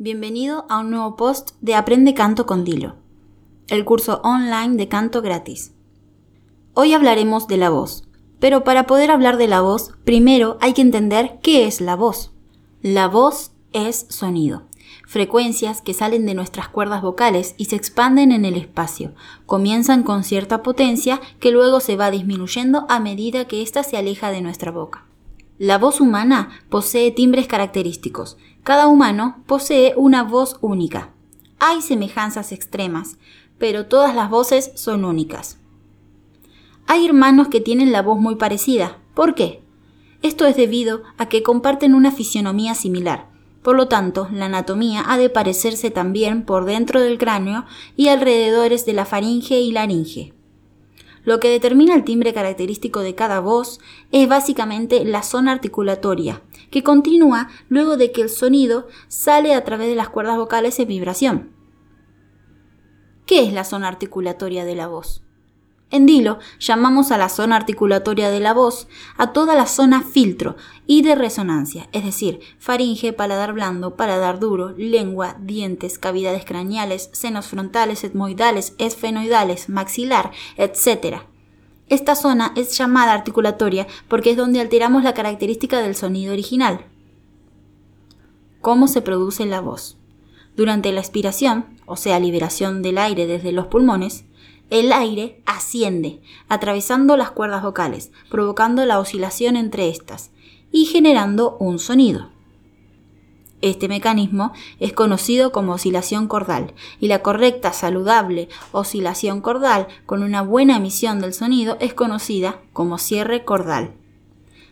Bienvenido a un nuevo post de Aprende Canto con Dilo, el curso online de canto gratis. Hoy hablaremos de la voz, pero para poder hablar de la voz, primero hay que entender qué es la voz. La voz es sonido, frecuencias que salen de nuestras cuerdas vocales y se expanden en el espacio. Comienzan con cierta potencia que luego se va disminuyendo a medida que ésta se aleja de nuestra boca. La voz humana posee timbres característicos. Cada humano posee una voz única. Hay semejanzas extremas, pero todas las voces son únicas. Hay hermanos que tienen la voz muy parecida. ¿Por qué? Esto es debido a que comparten una fisionomía similar. Por lo tanto, la anatomía ha de parecerse también por dentro del cráneo y alrededores de la faringe y laringe. Lo que determina el timbre característico de cada voz es básicamente la zona articulatoria, que continúa luego de que el sonido sale a través de las cuerdas vocales en vibración. ¿Qué es la zona articulatoria de la voz? En Dilo llamamos a la zona articulatoria de la voz a toda la zona filtro y de resonancia, es decir, faringe, paladar blando, paladar duro, lengua, dientes, cavidades craneales, senos frontales, etmoidales, esfenoidales, maxilar, etc. Esta zona es llamada articulatoria porque es donde alteramos la característica del sonido original. ¿Cómo se produce la voz? Durante la expiración, o sea, liberación del aire desde los pulmones, el aire asciende, atravesando las cuerdas vocales, provocando la oscilación entre estas y generando un sonido. Este mecanismo es conocido como oscilación cordal y la correcta, saludable oscilación cordal con una buena emisión del sonido es conocida como cierre cordal.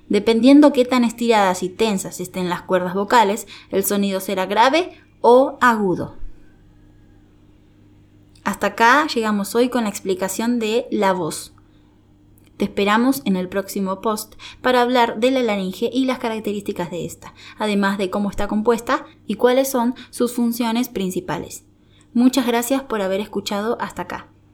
Dependiendo qué tan estiradas y tensas estén las cuerdas vocales, el sonido será grave o agudo. Hasta acá llegamos hoy con la explicación de la voz. Te esperamos en el próximo post para hablar de la laringe y las características de esta, además de cómo está compuesta y cuáles son sus funciones principales. Muchas gracias por haber escuchado hasta acá.